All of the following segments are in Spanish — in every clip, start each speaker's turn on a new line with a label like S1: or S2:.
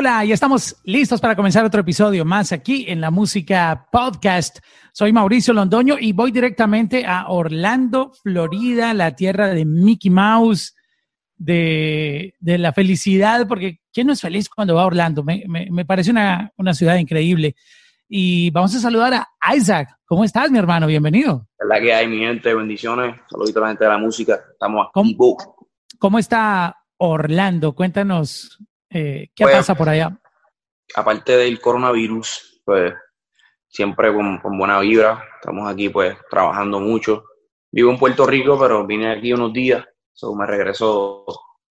S1: Hola, ya estamos listos para comenzar otro episodio más aquí en la música podcast. Soy Mauricio Londoño y voy directamente a Orlando, Florida, la tierra de Mickey Mouse, de, la felicidad, porque ¿quién no es feliz cuando va a Orlando? Me, parece una, ciudad increíble. Y vamos a saludar a Isaac. ¿Cómo estás, mi hermano? Bienvenido.
S2: La que hay, mi gente, bendiciones. Saluditos a la gente de la música. Estamos aquí.
S1: ¿Cómo, ¿Cómo está Orlando? Cuéntanos eh, ¿Qué pues, pasa por allá?
S2: Aparte del coronavirus, pues siempre con, buena vibra. Estamos aquí pues trabajando mucho. Vivo en Puerto Rico, pero vine aquí unos días. So, me regreso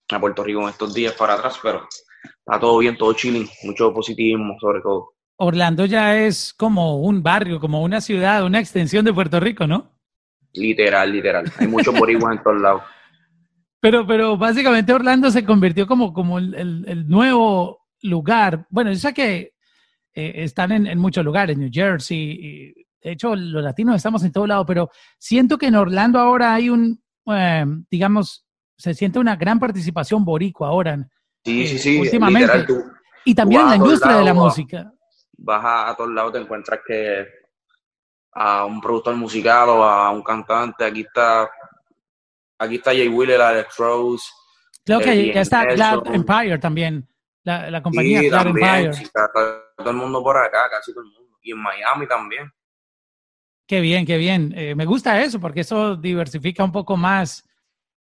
S2: a Puerto Rico en estos días para atrás, pero está todo bien, todo chilling, mucho positivismo sobre todo.
S1: Orlando ya es como un barrio, como una ciudad, una extensión de Puerto Rico, ¿no?
S2: Literal, literal. Hay muchos boricuas en todos lados.
S1: Pero, pero básicamente Orlando se convirtió como, como el, nuevo lugar. Bueno, yo sé que eh, están en, muchos lugares, New Jersey, de hecho los latinos estamos en todo lado, pero siento que en Orlando ahora hay un, eh, digamos, se siente una gran participación boricua ahora.
S2: Sí, sí, sí.
S1: Últimamente. y también en la industria de la música.
S2: Vas a, todos lados, te encuentras que a un productor musical o a un cantante, aquí está Aquí está Jay Wheeler, Alex Rose.
S1: Creo que ya está Glad Empire también, la, la compañía Glad Empire.
S2: todo el mundo por acá, casi todo el mundo. Y en Miami también.
S1: Qué bien, qué bien. Eh, me gusta eso porque eso diversifica un poco más.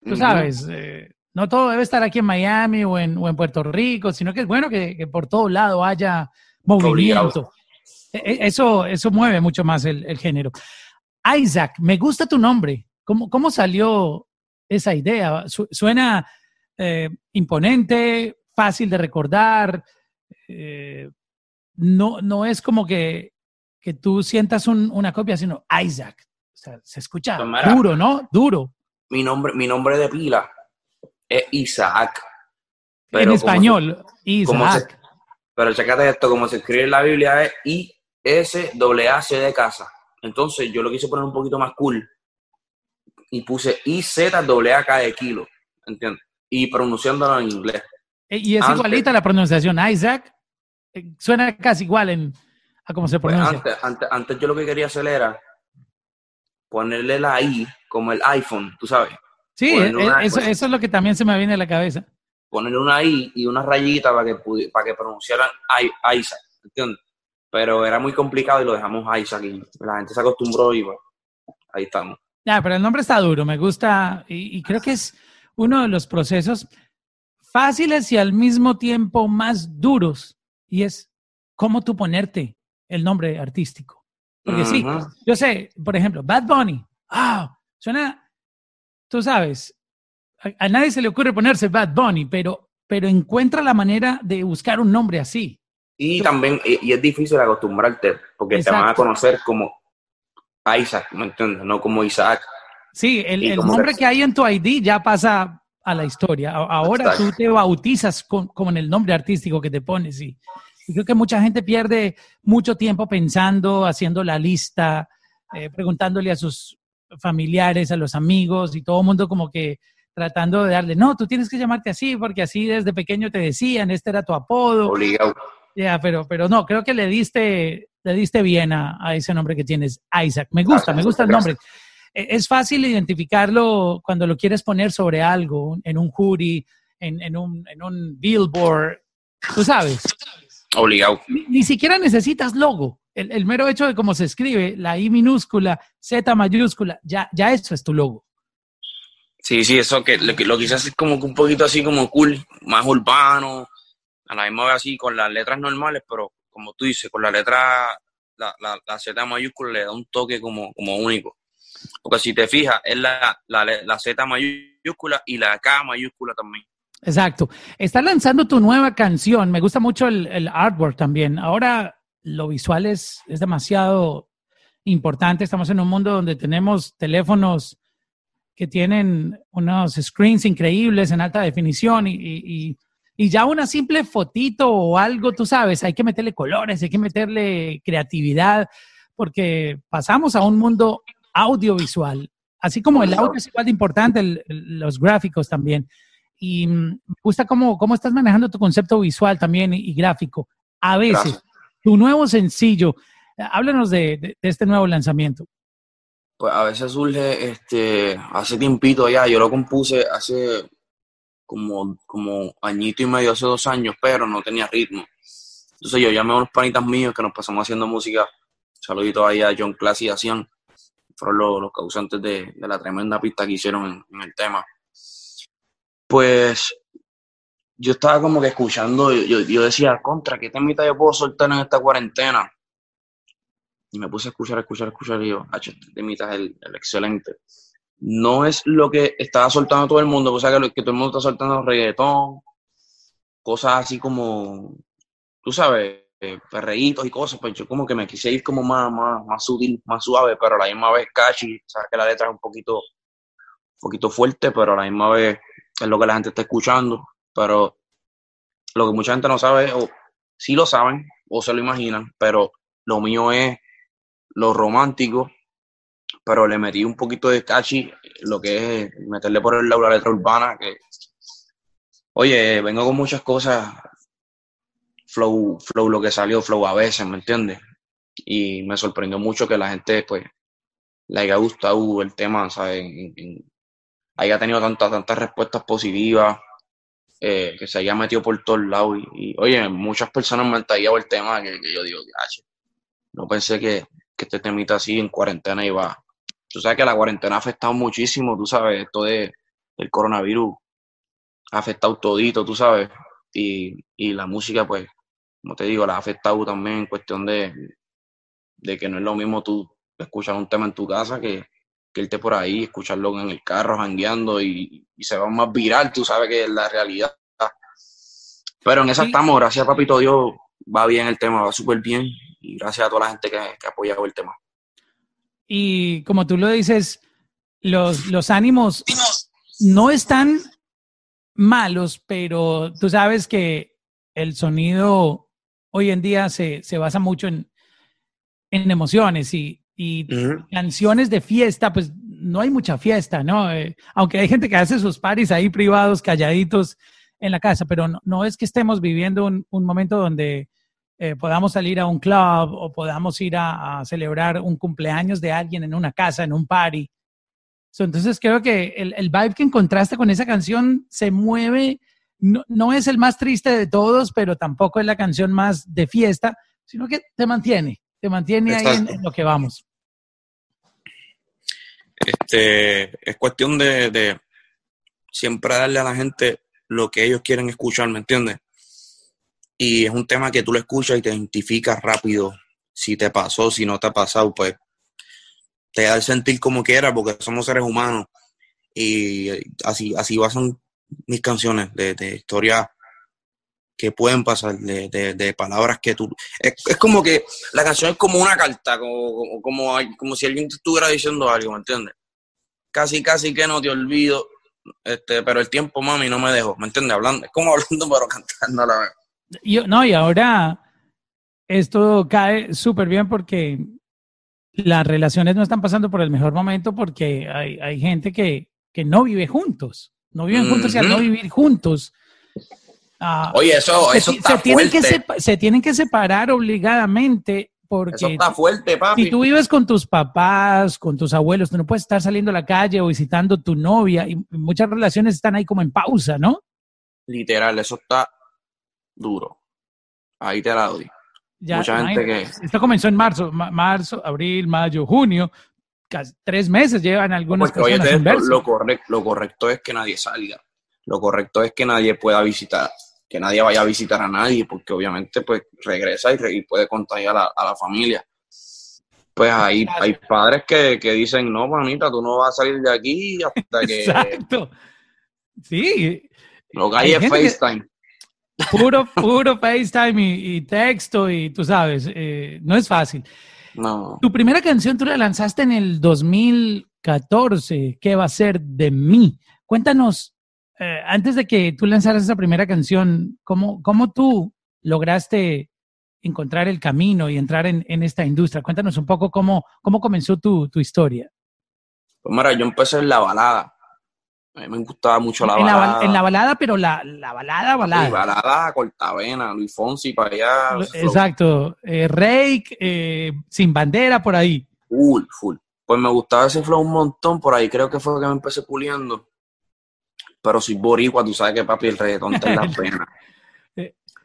S1: Tú sabes, eh, no todo debe estar aquí en Miami o en, o en Puerto Rico, sino que es bueno que, que por todo lado haya movimiento. E, e, eso, eso mueve mucho más el, el, género. Isaac, me gusta tu nombre. ¿Cómo, cómo salió esa idea. suena eh, imponente, fácil de recordar. Eh, no, no es como que, que tú sientas una copia, sino Isaac. O sea, se escucha pues duro, ¿no? Duro.
S2: Mi nombre, mi nombre de pila es Isaac.
S1: en español, Isaac.
S2: pero checate esto, como se escribe en la Biblia es I-S-A-C de casa. Entonces yo lo quise poner un poquito más cool y puse IZAK de kilo, ¿entiendes? Y pronunciándolo en inglés.
S1: Eh, y es igualita la pronunciación, Isaac. Eh, suena casi igual en, a cómo se pues
S2: pronuncia. antes, antes, yo lo que quería hacer era ponerle la I como el iPhone, tú sabes.
S1: Sí, eh, eso, eso, es lo que también se me viene a la cabeza.
S2: Ponerle una I y una rayita para que, para que pronunciaran Isaac, ¿entiendes? Pero era muy complicado y lo dejamos Isaac y la gente se acostumbró y bueno, ahí estamos.
S1: Pero el nombre está duro, me gusta y, creo que es uno de los procesos fáciles y al mismo tiempo más duros y es cómo tú ponerte el nombre artístico. Porque sí, yo sé, por ejemplo, Bad Bunny, ah, suena, tú sabes, a, nadie se le ocurre ponerse Bad Bunny, pero, pero encuentra la manera de buscar un nombre así.
S2: Y también, y, es difícil acostumbrarte, porque te van a conocer como Isaac, ¿me entiendes? No como Isaac.
S1: Sí, el, nombre que... hay en tu ID ya pasa a la historia. Ahora tú te bautizas con, con, el nombre artístico que te pones. Y, creo que mucha gente pierde mucho tiempo pensando, haciendo la lista, eh, preguntándole a sus familiares, a los amigos y todo el mundo como que tratando de darle, no, tú tienes que llamarte así porque así desde pequeño te decían, este era tu apodo.
S2: Obligado.
S1: Ya, pero, pero no, creo que le diste, le diste bien a, ese nombre que tienes, Isaac. Me gusta, me gusta el nombre. E, es fácil identificarlo cuando lo quieres poner sobre algo, en un hoodie, en, un, en un billboard, tú sabes.
S2: Obligado.
S1: Ni, siquiera necesitas logo. El, mero hecho de cómo se escribe, la I minúscula, Z mayúscula, ya, ya eso es tu logo.
S2: Sí, sí, eso que lo, lo quise hacer como un poquito así como cool, más urbano, a la misma vez así con las letras normales, pero como tú dices, con la letra, la, la, la Z mayúscula le da un toque como, como único. Porque si te fijas, es la, la, la Z mayúscula y la K mayúscula también.
S1: Exacto. Estás lanzando tu nueva canción. Me gusta mucho el, el artwork también. Ahora lo visual es, es, demasiado importante. Estamos en un mundo donde tenemos teléfonos que tienen unos screens increíbles en alta definición y, y ya una simple fotito o algo, tú sabes, hay que meterle colores, hay que meterle creatividad, porque pasamos a un mundo audiovisual, así como el audio es igual de importante, los gráficos también. y me gusta cómo, cómo estás manejando tu concepto visual también y, gráfico. A veces, tu nuevo sencillo, háblanos de, este nuevo lanzamiento.
S2: Pues a veces surge, este, hace tiempito ya, yo lo compuse hace como, como añito y medio, hace dos años, pero no tenía ritmo. Entonces yo llamé a unos panitas míos que nos pasamos haciendo música. Saludito ahí a John Class y a Cian. Fueron los, causantes de, la tremenda pista que hicieron en, el tema. Pues yo estaba como que escuchando, yo, yo decía, contra, ¿qué temita yo puedo soltar en esta cuarentena? Y me puse a escuchar, escuchar, escuchar y yo, este temita es el, excelente. No es lo que estaba soltando todo el mundo, o sea que, que todo el mundo está soltando reggaetón, cosas así como tú sabes, eh, perreitos y cosas, pues yo como que me quise ir como más, más, más sutil, más suave, pero a la misma vez catchy, sabes que la letra es un poquito, un poquito fuerte, pero a la misma vez es lo que la gente está escuchando, pero lo que mucha gente no sabe, o sí lo saben, o se lo imaginan, pero lo mío es lo romántico, pero le metí un poquito de catchy, lo que es meterle por el lado la letra urbana, que, oye, vengo con muchas cosas flow, flow lo que salió, flow a veces, ¿me entiendes? Y me sorprendió mucho que la gente, pues, le haya gustado el tema, ¿sabes? haya tenido tantas, tantas respuestas positivas, eh, que se haya metido por todos lados. Y, oye, muchas personas me han tallado el tema que, yo digo, no pensé que, que este temita así en cuarentena iba. Tú sabes que la cuarentena ha afectado muchísimo, tú sabes, esto de, del coronavirus ha afectado todito, tú sabes. Y, y la música, pues, como te digo, la ha afectado también en cuestión de, de que no es lo mismo tú escuchar un tema en tu casa que, que irte por ahí, escucharlo en el carro, jangueando y, y se va más viral, tú sabes que es la realidad. Pero en esa estamos, gracias a Papito Dios, va bien el tema, va súper bien y gracias a toda la gente que, que ha apoyado el tema.
S1: Y como tú lo dices, los, los ánimos no están malos, pero tú sabes que el sonido hoy en día se, basa mucho en, emociones y, canciones de fiesta, pues no hay mucha fiesta, ¿no? Eh, aunque hay gente que hace sus paris ahí privados, calladitos en la casa, pero no, es que estemos viviendo un, momento donde eh, podamos salir a un club o podamos ir a, celebrar un cumpleaños de alguien en una casa, en un party. entonces creo que el, el vibe que encontraste con esa canción se mueve no, es el más triste de todos, pero tampoco es la canción más de fiesta, sino que te mantiene, te mantiene ahí en, lo que vamos.
S2: Este, es cuestión de, siempre darle a la gente lo que ellos quieren escuchar, ¿me entiendes? Y es un tema que tú lo escuchas y te identificas rápido si te pasó, si no te ha pasado, pues te da el sentir como quieras porque somos seres humanos y así, así son mis canciones de, de historias que pueden pasar, de, de, palabras que tú... Es, como que la canción es como una carta, como, como, como, si alguien te estuviera diciendo algo, ¿me entiendes? Casi, casi que no te olvido, este, pero el tiempo, mami, no me dejó, ¿me entiendes? Hablando, es como hablando, pero cantando a la vez.
S1: Yo, no, y ahora esto cae súper bien porque las relaciones no están pasando por el mejor momento porque hay, hay gente que, que no vive juntos. No viven juntos y al no vivir juntos.
S2: Ah, Oye, eso,
S1: se,
S2: eso está
S1: se tienen Que se tienen que separar obligadamente porque eso
S2: está fuerte, papi.
S1: Si tú vives con tus papás, con tus abuelos, tú no puedes estar saliendo a la calle o visitando tu novia y muchas relaciones están ahí como en pausa, ¿no?
S2: Literal, eso está duro. Ahí te la doy. Mucha gente que...
S1: Esto comenzó en marzo, marzo, abril, mayo, junio tres meses llevan algunas personas
S2: lo, correcto, lo correcto es que nadie salga. Lo correcto es que nadie pueda visitar, que nadie vaya a visitar a nadie, porque obviamente pues regresa y, puede contagiar a, a, la familia. Pues hay, hay padres que, que dicen, no, manita, tú no vas a salir de aquí hasta que...
S1: Exacto. Sí.
S2: Lo que hay, es FaceTime.
S1: Puro, puro FaceTime y, texto y tú sabes, eh, no es fácil.
S2: No.
S1: Tu primera canción tú la lanzaste en el 2014, ¿qué va a ser de mí? Cuéntanos, eh, antes de que tú lanzaras esa primera canción, ¿cómo, cómo tú lograste encontrar el camino y entrar en, esta industria? Cuéntanos un poco cómo, cómo comenzó tu, historia.
S2: Pues mira, yo empecé en la balada. A mí me gustaba mucho la
S1: en
S2: balada.
S1: La, en la balada, pero la, la balada, balada.
S2: Sí, balada, cortavena, Luis Fonsi para allá.
S1: Exacto. Eh, Rake, eh, Sin Bandera, por ahí.
S2: Full, full. Pues me gustaba ese flow un montón, por ahí creo que fue que me empecé puliendo. Pero soy boricua, tú sabes que papi el reggaetón te da pena.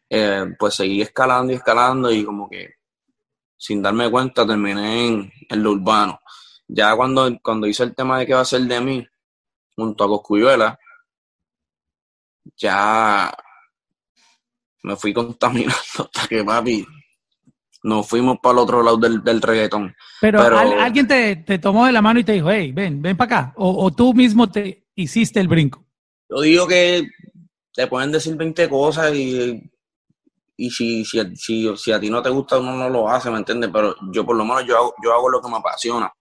S2: Eh, pues seguí escalando y escalando y como que sin darme cuenta terminé en, en lo urbano. Ya cuando, cuando hice el tema de qué va a ser de mí, junto a Coscuyuela, ya me fui contaminando hasta que papi nos fuimos para el otro lado del, del reggaetón.
S1: Pero, alguien te, te, tomó de la mano y te dijo, hey, ven, ven para acá. O, o, tú mismo te hiciste el brinco.
S2: Yo digo que te pueden decir 20 cosas y, y si, si, si, si, a ti no te gusta, uno no lo hace, ¿me entiendes? Pero yo por lo menos yo hago, yo hago lo que me apasiona.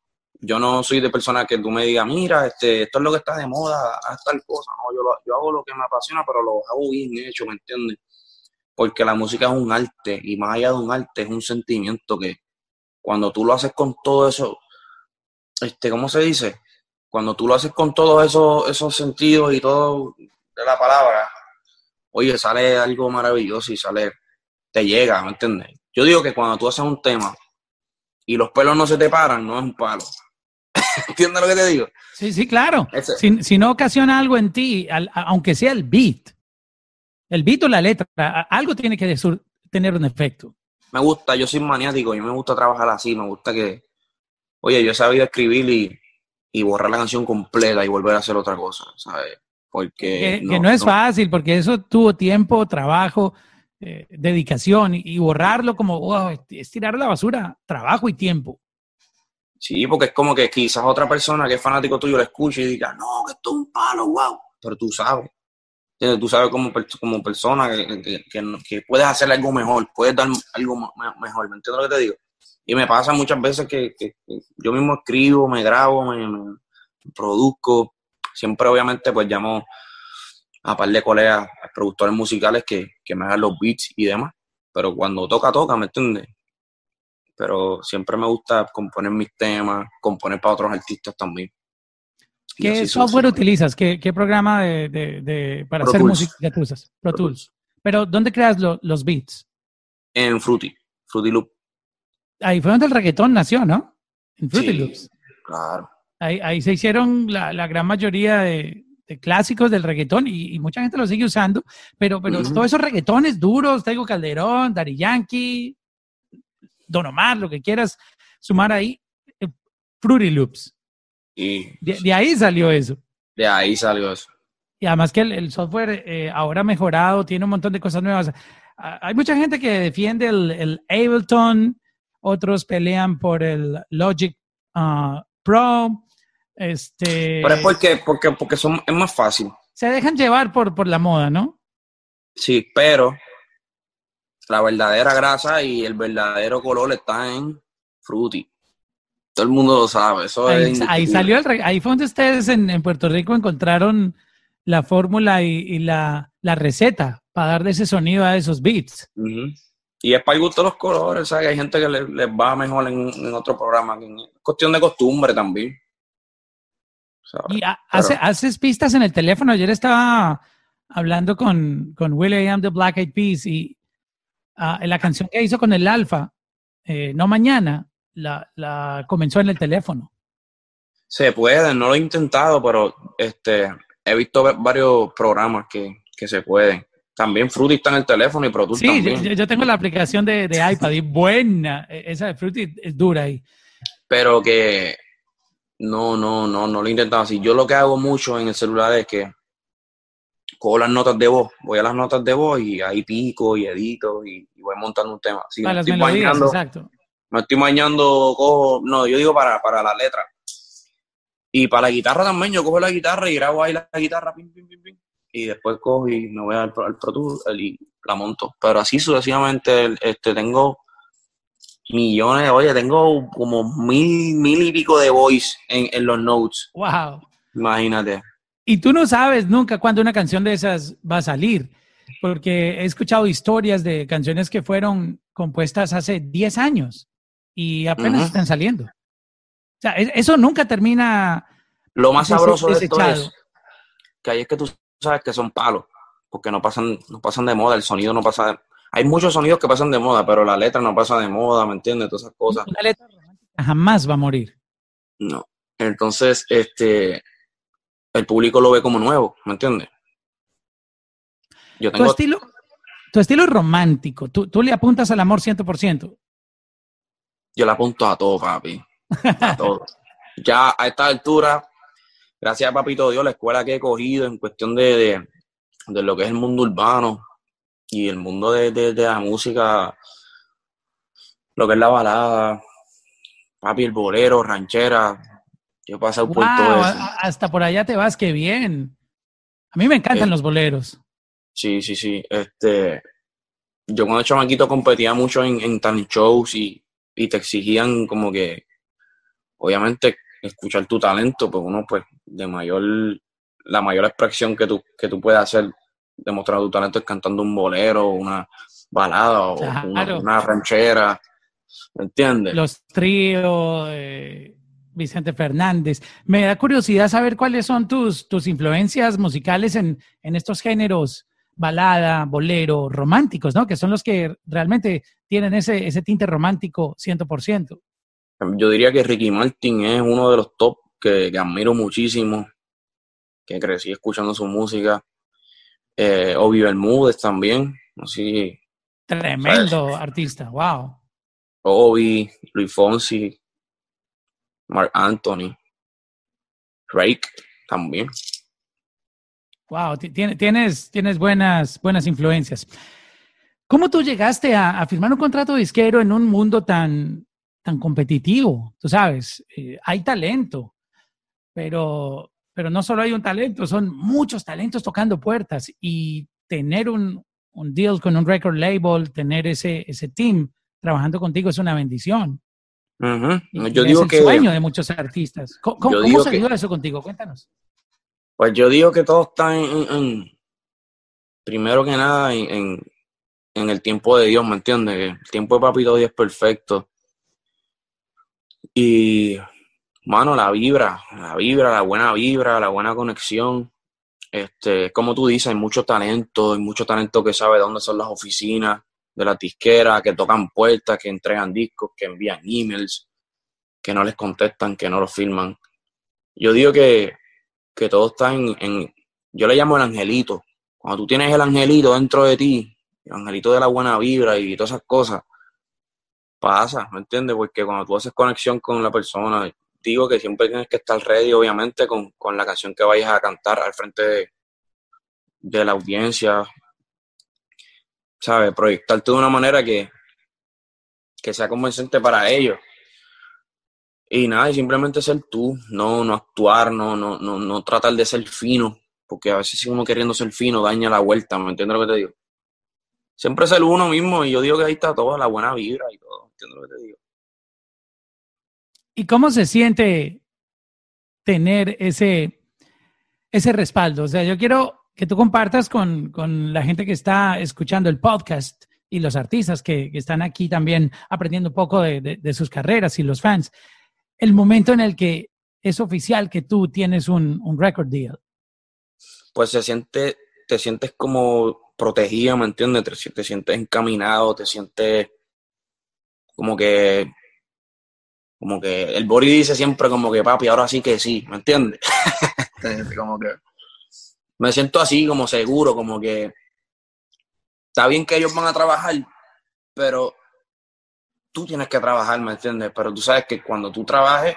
S2: Yo no soy de persona que tú me digas, mira, este, esto es lo que está de moda, haz tal cosa. No, yo, lo, yo hago lo que me apasiona, pero lo hago bien hecho, ¿me entiendes? porque la música es un arte y más allá de un arte es un sentimiento que cuando tú lo haces con todo eso, este, ¿cómo se dice? Cuando tú lo haces con todos esos, esos sentidos y todo de la palabra, oye, sale algo maravilloso y sale, te llega, ¿me entiendes? Yo digo que cuando tú haces un tema y los pelos no se te paran, no es un palo. ¿Entiendes lo que te digo?
S1: Sí, sí, claro. Si, si, no ocasiona algo en ti, al, aunque sea el beat, el beat o la letra, algo tiene que tener un efecto.
S2: Me gusta, yo soy maniático, yo me gusta trabajar así, me gusta que, oye, yo he sabido escribir y, y borrar la canción completa y volver a hacer otra cosa, ¿sabes?
S1: Porque... Que no, es fácil, porque eso tuvo tiempo, trabajo, eh, dedicación, y, borrarlo como, wow, es tirar la basura, trabajo y tiempo.
S2: Sí, porque es como que quizás otra persona que es fanático tuyo lo escuche y diga, no, que esto es un palo, wow, pero tú sabes tú sabes como, como persona que, que, puedes hacer algo mejor, puedes dar algo mejor, ¿me entiendes lo que te digo? Y me pasa muchas veces que, yo mismo escribo, me grabo, me, produzco, siempre obviamente pues llamo a par de colegas, productores musicales que, que me hagan los beats y demás, pero cuando toca, toca, ¿me entiendes? Pero siempre me gusta componer mis temas, componer para otros artistas también.
S1: ¿Qué software utilizas? ¿Qué, qué programa de, de, para hacer música tú usas? Pro, Tools. Pero ¿dónde creas los beats?
S2: En Fruity, Fruity Loop.
S1: Ahí fue donde el reggaetón nació, ¿no? En Fruity Loops.
S2: Claro.
S1: Ahí, ahí, se hicieron la, la gran mayoría de, de, clásicos del reggaetón y, y, mucha gente lo sigue usando, pero, pero todos esos reggaetones duros, Tengo Calderón, Dari Yankee, Don Omar, lo que quieras sumar ahí, eh, Fruity Loops.
S2: Y
S1: de, ahí salió eso.
S2: De ahí salió eso.
S1: Y además que el, software eh, ahora ha mejorado, tiene un montón de cosas nuevas. Hay mucha gente que defiende el, el Ableton, otros pelean por el Logic ah, Pro. Este,
S2: Pero es porque, porque, porque son, es más fácil.
S1: Se dejan llevar por, por la moda, ¿no?
S2: Sí, pero la verdadera grasa y el verdadero color está en Fruity. Todo el mundo lo sabe. Eso
S1: ahí, salió el ahí fue donde ustedes en, Puerto Rico encontraron la fórmula y, la, receta para darle ese sonido a esos beats.
S2: Y es para el gusto de los colores, ¿sabes? Hay gente que les, va mejor en, otro programa. Es cuestión de costumbre también.
S1: Y haces pistas en el teléfono. Ayer estaba hablando con, con William de Black Eyed Peas y uh, la canción que hizo con el Alfa, eh, No Mañana, la, la comenzó en el teléfono.
S2: Se puede, no lo he intentado, pero este, he visto varios programas que, se pueden. También Fruity está en el teléfono y Pro
S1: sí, Yo, tengo la aplicación de, iPad y buena. E, esa de Fruity es dura ahí.
S2: Pero que no, no, no, no lo he intentado así. Yo lo que hago mucho en el celular es que cojo las notas de voz, voy a las notas de voz y ahí pico y edito y, voy montando un tema.
S1: para las melodías, exacto
S2: me estoy mañando, cojo, no, yo digo para, para la letra. Y para la guitarra también, yo cojo la guitarra y grabo ahí la guitarra, pim, pim, pim, pim, y después cojo y me voy al, al Pro Tour y la monto. Pero así sucesivamente, este, tengo millones, oye, tengo como mil, mil y pico de voice en, en los notes.
S1: Wow.
S2: Imagínate.
S1: Y tú no sabes nunca cuándo una canción de esas va a salir, porque he escuchado historias de canciones que fueron compuestas hace 10 años y apenas están saliendo. O sea, eso nunca termina.
S2: Lo más sabroso de esto es que ahí es que tú sabes que son palos, porque no pasan, no pasan de moda, el sonido no pasa de, hay muchos sonidos que pasan de moda, pero la letra no pasa de moda, ¿me entiendes? Todas esas cosas.
S1: Una letra jamás va a morir.
S2: No. Entonces, este, el público lo ve como nuevo, ¿me entiendes?
S1: Yo tengo... tu, estilo, tu estilo romántico, ¿tú, tú le apuntas al amor 100%.
S2: Yo le apunto a todo, papi. A todo. ya a esta altura, gracias a Papito Dios, la escuela que he cogido en cuestión de, de, lo que es el mundo urbano y el mundo de, de, la música, lo que es la balada, papi, el bolero, ranchera. Yo he pasado por todo eso.
S1: Hasta por allá te vas, qué bien. A mí me encantan eh, los boleros.
S2: Sí, sí, sí. Este, yo cuando chamaquito competía mucho en, en talent shows y, y te exigían como que, obviamente, escuchar tu talento, pues uno, pues, de mayor, la mayor expresión que tú, que tú puedes hacer, demostrar tu talento es cantando un bolero, una balada o una, ranchera, ¿me entiendes?
S1: Los tríos, eh, Vicente Fernández. Me da curiosidad saber cuáles son tus, tus influencias musicales en, en estos géneros balada, bolero, románticos, ¿no? Que son los que realmente tienen ese, ese tinte romántico 100%.
S2: Yo diría que Ricky Martin es uno de los top que, admiro muchísimo, que crecí escuchando su música. Eh, Obi Bermúdez también, así.
S1: Tremendo artista, wow.
S2: Obi, Luis Fonsi, Mark Anthony, Drake también.
S1: Wow, tienes, tienes buenas, buenas influencias. ¿Cómo tú llegaste a, firmar un contrato disquero en un mundo tan, tan competitivo? Tú sabes, eh, hay talento, pero, pero no solo hay un talento, son muchos talentos tocando puertas y tener un, un deal con un record label, tener ese, ese team trabajando contigo es una bendición.
S2: Yo digo
S1: es el sueño de muchos artistas. ¿Cómo, cómo se eso contigo? Cuéntanos.
S2: Pues yo digo que todo está en, primero que nada, en, el tiempo de Dios, ¿me entiendes? El tiempo de Papito Dios es perfecto. Y, mano, la vibra, la vibra, la buena vibra, la buena conexión. Este, como tú dices, hay mucho talento, hay mucho talento que sabe dónde son las oficinas de la disquera, que tocan puertas, que entregan discos, que envían emails, que no les contestan, que no los firman. Yo digo que que todo está en, yo le llamo el angelito. Cuando tú tienes el angelito dentro de ti, el angelito de la buena vibra y todas esas cosas, pasa, ¿me entiendes? Porque cuando tú haces conexión con la persona, digo que siempre tienes que estar ready, obviamente, con, la canción que vayas a cantar al frente de, de la audiencia, ¿sabes? Proyectarte de una manera que, que sea convincente para ellos. Y nada, simplemente ser tú, no, no actuar, no, no, no, no tratar de ser fino, porque a veces si uno queriendo ser fino daña la vuelta, ¿me entiendes lo que te digo? Siempre ser uno mismo y yo digo que ahí está toda la buena vibra y todo, ¿entiendes lo que te digo?
S1: ¿Y cómo se siente tener ese, ese respaldo? O sea, yo quiero que tú compartas con, con la gente que está escuchando el podcast y los artistas que, que están aquí también aprendiendo un poco de, de sus carreras y los fans el momento en el que es oficial que tú tienes un, un record deal?
S2: Pues se siente, te sientes como protegido, ¿me entiendes? Te, sientes encaminado, te sientes como que, como que el Bori dice siempre como que papi, ahora sí que sí, ¿me entiendes? como que me siento así, como seguro, como que está bien que ellos van a trabajar, pero tú tienes que trabajar, ¿me entiendes? Pero tú sabes que cuando tú trabajes,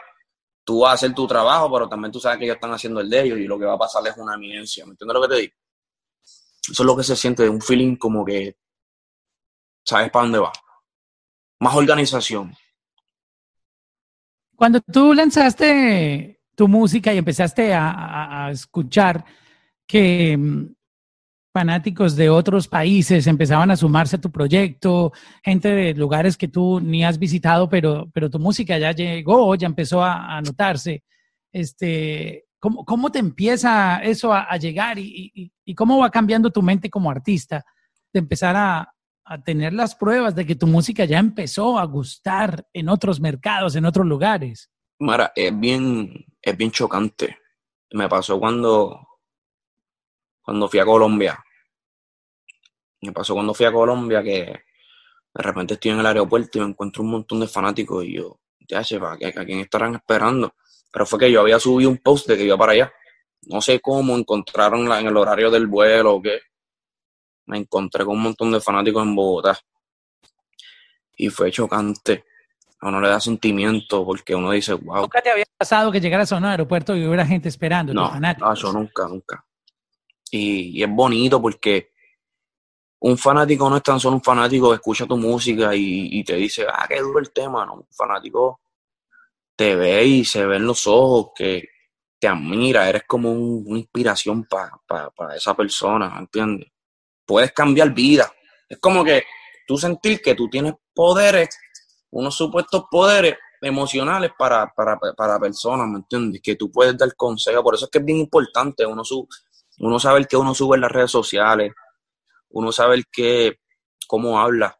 S2: tú vas a hacer tu trabajo, pero también tú sabes que ellos están haciendo el de ellos y lo que va a pasar es una eminencia, ¿me entiendes lo que te digo? Eso es lo que se siente un feeling como que sabes para dónde va. Más organización.
S1: Cuando tú lanzaste tu música y empezaste a escuchar que mm, fanáticos de otros países empezaban a sumarse a tu proyecto, gente de lugares que tú ni has visitado, pero, pero tu música ya llegó, ya empezó a, notarse. Este, ¿cómo, ¿Cómo te empieza eso a, llegar y, cómo va cambiando tu mente como artista de empezar a, a tener las pruebas de que tu música ya empezó a gustar en otros mercados, en otros lugares?
S2: Mara, es bien, es bien chocante. Me pasó cuando cuando fui a Colombia. Me pasó cuando fui a Colombia que de repente estoy en el aeropuerto y me encuentro un montón de fanáticos y yo, ya, ¿a quién estarán esperando? Pero fue que yo había subido un post de que iba para allá. No sé cómo encontraron en el horario del vuelo o qué. Me encontré con un montón de fanáticos en Bogotá. Y fue chocante. A uno le da sentimiento porque uno dice, wow.
S1: ¿Nunca te había pasado que llegaras a un aeropuerto y hubiera gente esperando?
S2: No, no, yo nunca, nunca. Y, es bonito porque un fanático no es tan solo un fanático que escucha tu música y, te dice, ah, qué duro el tema, ¿no? Un fanático te ve y se ve en los ojos que te admira, eres como una inspiración para esa persona, ¿me entiendes? Puedes cambiar vida. Es como que tú sentir que tú tienes poderes, unos supuestos poderes emocionales para, para, para personas, ¿me entiendes? Que tú puedes dar consejo. Por eso es que es bien importante uno, su, uno sabe el que uno sube en las redes sociales, uno sabe el que, cómo habla,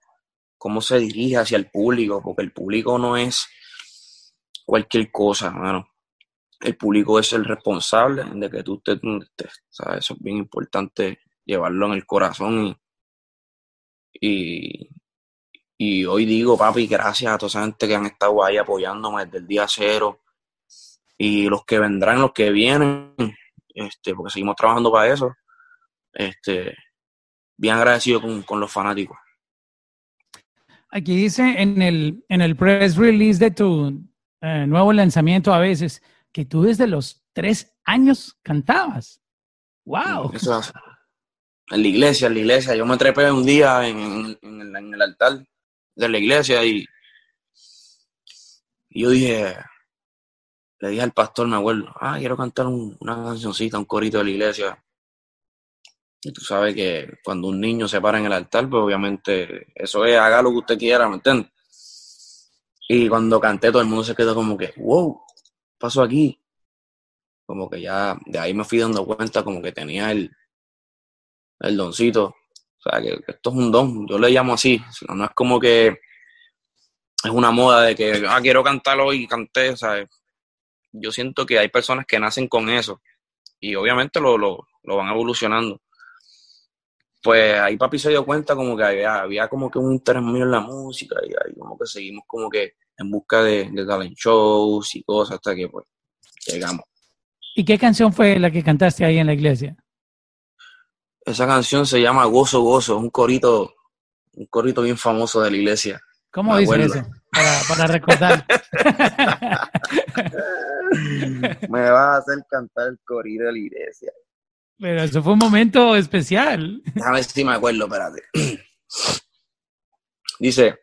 S2: cómo se dirige hacia el público, porque el público no es cualquier cosa, hermano. El público es el responsable de que tú estés Eso es bien importante llevarlo en el corazón. Y, y, hoy digo, papi, gracias a toda esa gente que han estado ahí apoyándome desde el día cero. Y los que vendrán, los que vienen, este, porque seguimos trabajando para eso. Este, bien agradecido con, los fanáticos.
S1: Aquí dice en el, en el press release de tu eh, nuevo lanzamiento a veces que tú desde los tres años cantabas. ¡Wow!
S2: en la iglesia, en la iglesia. Yo me trepé un día en, en el altar de la iglesia y, y yo dije, le dije al pastor, mi abuelo, ah, quiero cantar una cancioncita, un corito de la iglesia. Y tú sabes que cuando un niño se para en el altar, pues obviamente eso es, haga lo que usted quiera, ¿me entiendes? Y cuando canté, todo el mundo se quedó como que, wow, ¿qué pasó aquí? Como que ya de ahí me fui dando cuenta como que tenía el, el doncito. O sea, que, esto es un don, yo le llamo así. No, es como que es una moda de que, ah, quiero cantarlo y canté, ¿sabes? Yo siento que hay personas que nacen con eso y obviamente lo, lo, lo van evolucionando. Pues ahí papi se dio cuenta como que había, había como que un interés mío en la música y ahí como que seguimos como que en busca de, de talent shows y cosas hasta que pues llegamos.
S1: ¿Y qué canción fue la que cantaste ahí en la iglesia?
S2: Esa canción se llama Gozo Gozo, un corito, un corito bien famoso de la iglesia.
S1: ¿Cómo dice eso? Para, para recordar.
S2: Me va a hacer cantar el corrido de la iglesia.
S1: Pero eso fue un momento especial.
S2: A ver si me acuerdo, espérate. Dice,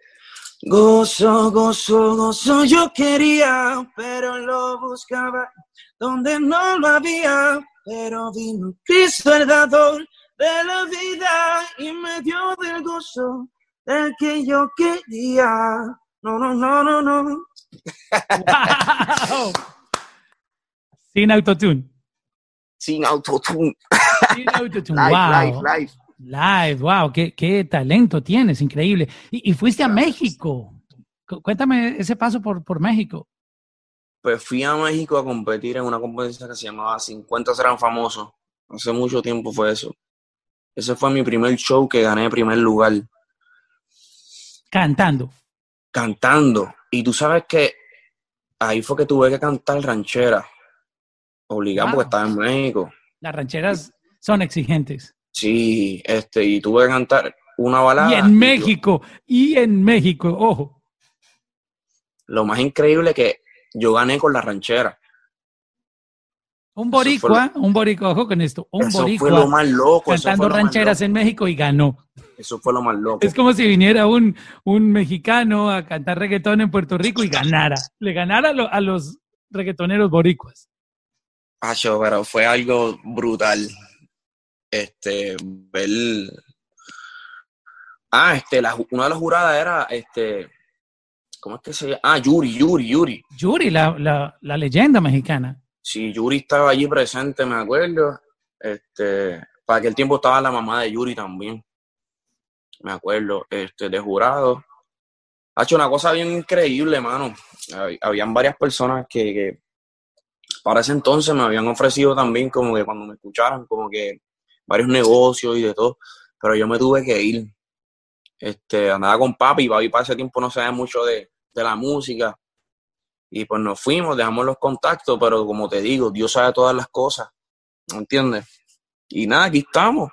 S2: gozo, gozo, gozo, yo quería, pero lo buscaba donde no lo había, pero vino Cristo el dador de la vida y me dio del gozo del que yo quería. No, no, no, no, no.
S1: Wow. Sin autotune.
S2: Sin autotune.
S1: Sin autotune. live, wow. Live, live. Live, wow, qué, qué talento tienes, increíble. Y, fuiste a México. Cuéntame ese paso por, por México.
S2: Pues fui a México a competir en una competencia que se llamaba 50 serán famosos. Hace mucho tiempo fue eso. Ese fue mi primer show que gané primer lugar.
S1: Cantando.
S2: Cantando. Y tú sabes que ahí fue que tuve que cantar ranchera. Obligado porque estaba en México.
S1: Las rancheras son exigentes.
S2: Sí, este, y tuve que cantar una balada.
S1: Y en México, y en México, ojo.
S2: Lo más increíble que yo gané con la ranchera.
S1: Un boricua, un boricua, ojo con esto, un
S2: eso
S1: boricua.
S2: fue lo más loco.
S1: Cantando rancheras en México y ganó.
S2: Eso fue lo más loco.
S1: Es como si viniera un, un mexicano a cantar reggaetón en Puerto Rico y ganara. Le ganara a, los reggaetoneros boricuas.
S2: Pacho, pero fue algo brutal. Este, ver. Ah, este, la, una de las juradas era, este, ¿cómo es que se llama? Ah, Yuri, Yuri, Yuri.
S1: Yuri, la, la, la leyenda mexicana.
S2: Sí, Yuri estaba allí presente, me acuerdo. Este, para aquel tiempo estaba la mamá de Yuri también. Me acuerdo, este, de jurado. Ha hecho una cosa bien increíble, mano. Habían varias personas que, para ese entonces me habían ofrecido también como que cuando me escucharan, como que varios negocios y de todo, pero yo me tuve que ir. Este, andaba con papi, papi para ese tiempo no sabía mucho de, de la música. Y pues nos fuimos, dejamos los contactos, pero como te digo, Dios sabe todas las cosas, ¿me entiendes? Y nada, aquí estamos,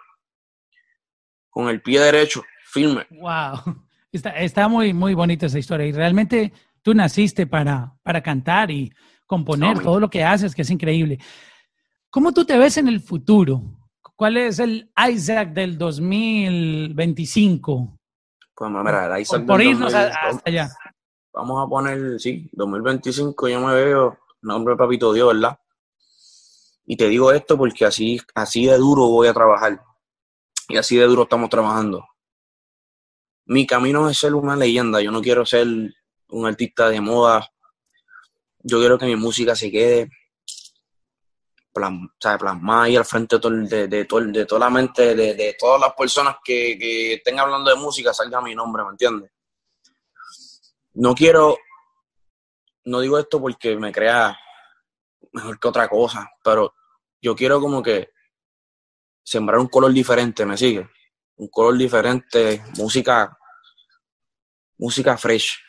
S2: con el pie derecho, firme.
S1: Wow, está, está muy, muy bonita esa historia. Y realmente tú naciste para, para cantar y componer todo lo que haces, que es increíble. ¿Cómo tú te ves en el futuro? ¿Cuál es el Isaac del 2025?
S2: Pues mira, el Isaac
S1: por, por irnos hasta allá.
S2: Vamos a poner, sí, 2025 yo me veo, nombre papito Dios, ¿verdad? Y te digo esto porque así, así de duro voy a trabajar. Y así de duro estamos trabajando. Mi camino es ser una leyenda. Yo no quiero ser un artista de moda. Yo quiero que mi música se quede plasmada ahí al frente de, todo, de, de, de toda la mente, de, de todas las personas que, que, estén hablando de música, salga mi nombre, ¿me entiendes? No quiero, no digo esto porque me crea mejor que otra cosa, pero yo quiero como que sembrar un color diferente, ¿me sigue? Un color diferente, música, música fresh.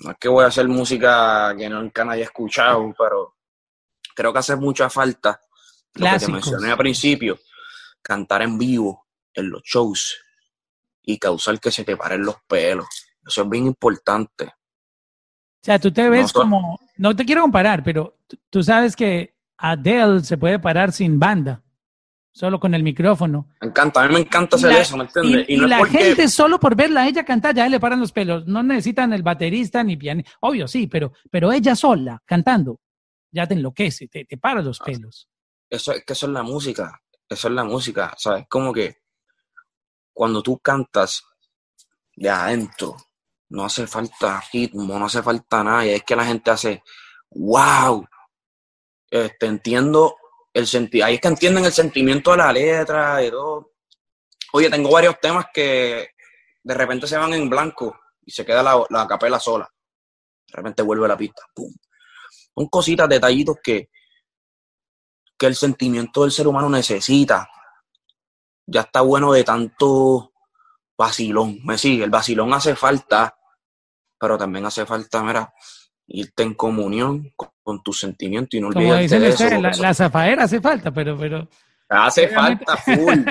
S2: No es que voy a hacer música que nunca nadie ha escuchado, pero creo que hace mucha falta lo que te mencioné al principio, cantar en vivo en los shows y causar que se te paren los pelos. Eso es bien importante.
S1: O sea, tú te ves como, no te quiero comparar, pero tú sabes que Adele se puede parar sin banda, solo con el micrófono.
S2: Me encanta, a mí me encanta hacer eso, ¿me entiendes?
S1: Y, la gente solo por verla a ella cantar ya le paran los pelos. No necesitan el baterista ni piano. Obvio, sí, pero, pero ella sola, cantando, ya te enloquece, te, te para los pelos.
S2: Eso es que eso es la música, eso es la música, ¿sabes? Como que cuando tú cantas de adentro, no hace falta ritmo, no hace falta nada, y es que la gente hace, wow, este, entiendo el sentido, ahí es que entienden el sentimiento de la letra y todo. Oye, tengo varios temas que de repente se van en blanco y se queda la, la capela sola. De repente vuelve la pista. ¡Pum! Son cositas, detallitos que, que el sentimiento del ser humano necesita. Ya está bueno de tanto vacilón. Me sigue, el vacilón hace falta, pero también hace falta, mira, irte en comunión con, tus sentimientos y no olvidarte de eso.
S1: La, la zafaera hace falta, pero... pero
S2: hace falta full.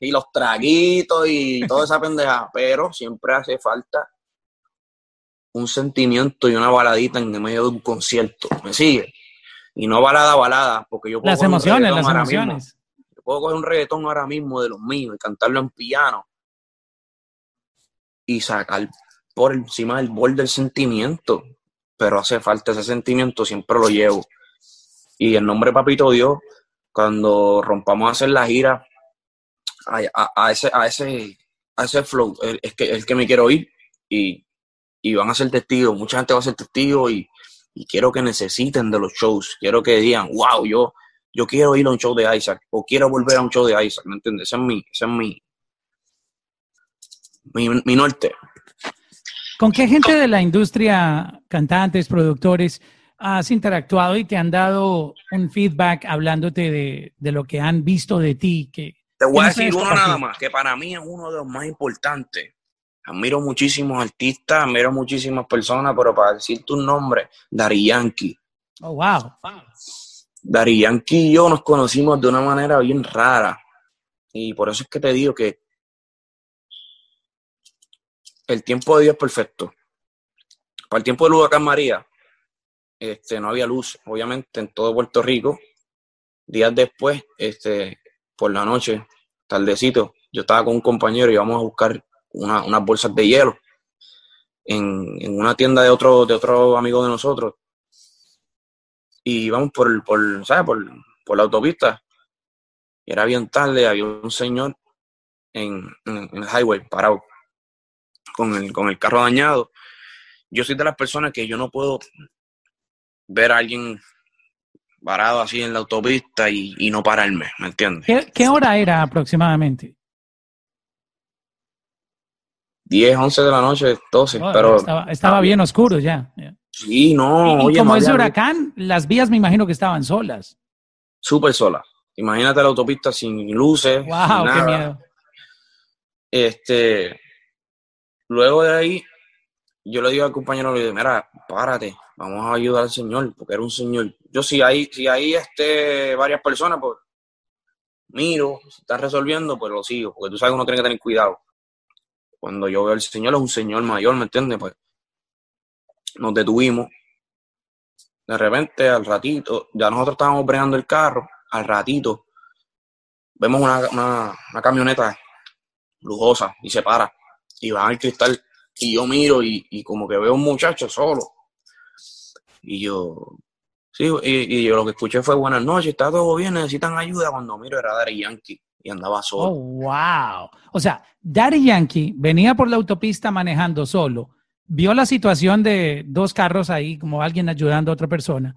S2: y los traguitos y toda esa pendeja, pero siempre hace falta un sentimiento y una baladita en medio de un concierto. ¿Me sigue? Y no balada, balada, porque yo
S1: puedo Las emociones, las emociones.
S2: Yo puedo coger un reggaetón ahora mismo de los míos y cantarlo en piano y sacar por encima del borde del sentimiento. Pero hace falta ese sentimiento, siempre lo llevo. Y en nombre Papito Dios, cuando rompamos a hacer la gira, a, ese, a, ese, a ese flow, es que, el que me quiero ir y, y van a ser testigos, mucha gente va a ser testigo y, y, quiero que necesiten de los shows, quiero que digan, wow, yo, yo quiero ir a un show de Isaac o quiero volver a un show de Isaac, ¿me entiendes? Ese es mi, ese es mi, mi, norte.
S1: ¿Con qué gente de la industria, cantantes, productores, has interactuado y te han dado un feedback hablándote de, de lo que han visto de ti? Que,
S2: te voy a decir uno nada más, que para mí es uno de los más importantes. Admiro muchísimos artistas, admiro muchísimas personas, pero para decir tu nombre, Dari Yankee.
S1: Oh, wow.
S2: Dari Yankee y yo nos conocimos de una manera bien rara. Y por eso es que te digo que el tiempo de Dios perfecto. Para el tiempo del huracán María, este, no había luz, obviamente, en todo Puerto Rico. Días después, este, por la noche, tardecito, yo estaba con un compañero y íbamos a buscar unas bolsas de hielo en, una tienda de otro, de otro amigo de nosotros. Y íbamos por, por. Por, por la autopista. Y era bien tarde, había un señor en, en el highway parado con el, con el carro dañado. Yo soy de las personas que yo no puedo ver a alguien parado así en la autopista y, no pararme, ¿me entiendes?
S1: ¿Qué, hora era aproximadamente?
S2: 10, 11 de la noche, 12, pero...
S1: Estaba, bien oscuro ya.
S2: Sí, no.
S1: Y, como es huracán, las vías me imagino que estaban solas.
S2: Súper solas, Imagínate la autopista sin luces.
S1: ¡Wow! ¡Qué miedo!
S2: Este, luego de ahí, yo le digo al compañero, le digo, mira, párate, vamos a ayudar al señor, porque era un señor. Yo si hay, si hay este, varias personas, pues miro, si está resolviendo, pues lo sigo, porque tú sabes que uno tiene que tener cuidado. Cuando yo veo al señor, es un señor mayor, ¿me entiendes? Pues nos detuvimos. De repente, al ratito, ya nosotros estábamos bregando el carro, al ratito, vemos una, una, camioneta lujosa y se para y va al cristal y yo miro y, como que veo un muchacho solo. Y yo, sí, y, yo lo que escuché fue buenas noches, está todo bien, necesitan ayuda. Cuando miro era Daddy Yankee y andaba solo.
S1: Oh, wow. O sea, Daddy Yankee venía por la autopista manejando solo, vio la situación de dos carros ahí, como alguien ayudando a otra persona,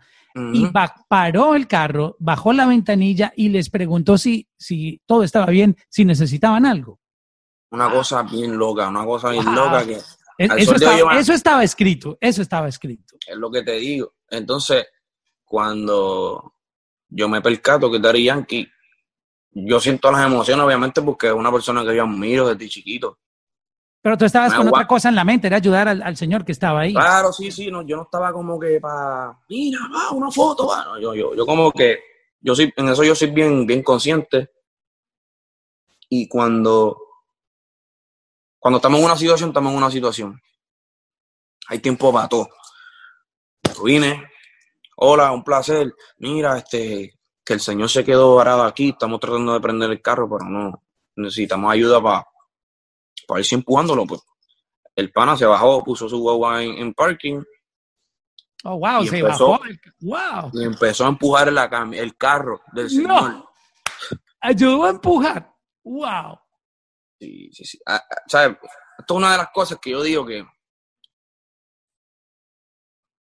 S1: y paró el carro, bajó la ventanilla y les preguntó si, si todo estaba bien, si necesitaban algo.
S2: Una cosa bien loca, una cosa bien loca que...
S1: Eso estaba, eso estaba escrito, eso estaba escrito.
S2: Es lo que te digo. Entonces, cuando yo me percato que Daddy Yankee, yo siento las emociones, obviamente, porque es una persona que yo admiro desde chiquito.
S1: Pero tú estabas con otra cosa en la mente, era ayudar al, señor que estaba ahí.
S2: Claro, sí, sí, no, yo no estaba como que para, mira, va, una foto, va. yo, yo, yo como que, yo soy, en eso yo soy bien, bien consciente. Y cuando, cuando estamos en una situación, estamos en una situación. Hay tiempo para todo. Yo vine, hola, un placer. Mira, este, que el señor se quedó varado aquí, estamos tratando de prender el carro, pero no, necesitamos ayuda para para irse empujándolo, pues. El pana se bajó, puso su guagua en, parking.
S1: Oh, wow, se bajó. Wow.
S2: Y empezó a empujar la el carro del señor. No.
S1: Ayudó a empujar. Wow.
S2: Sí, sí, sí. Ah, ah, ¿Sabes? Esto es una de las cosas que yo digo que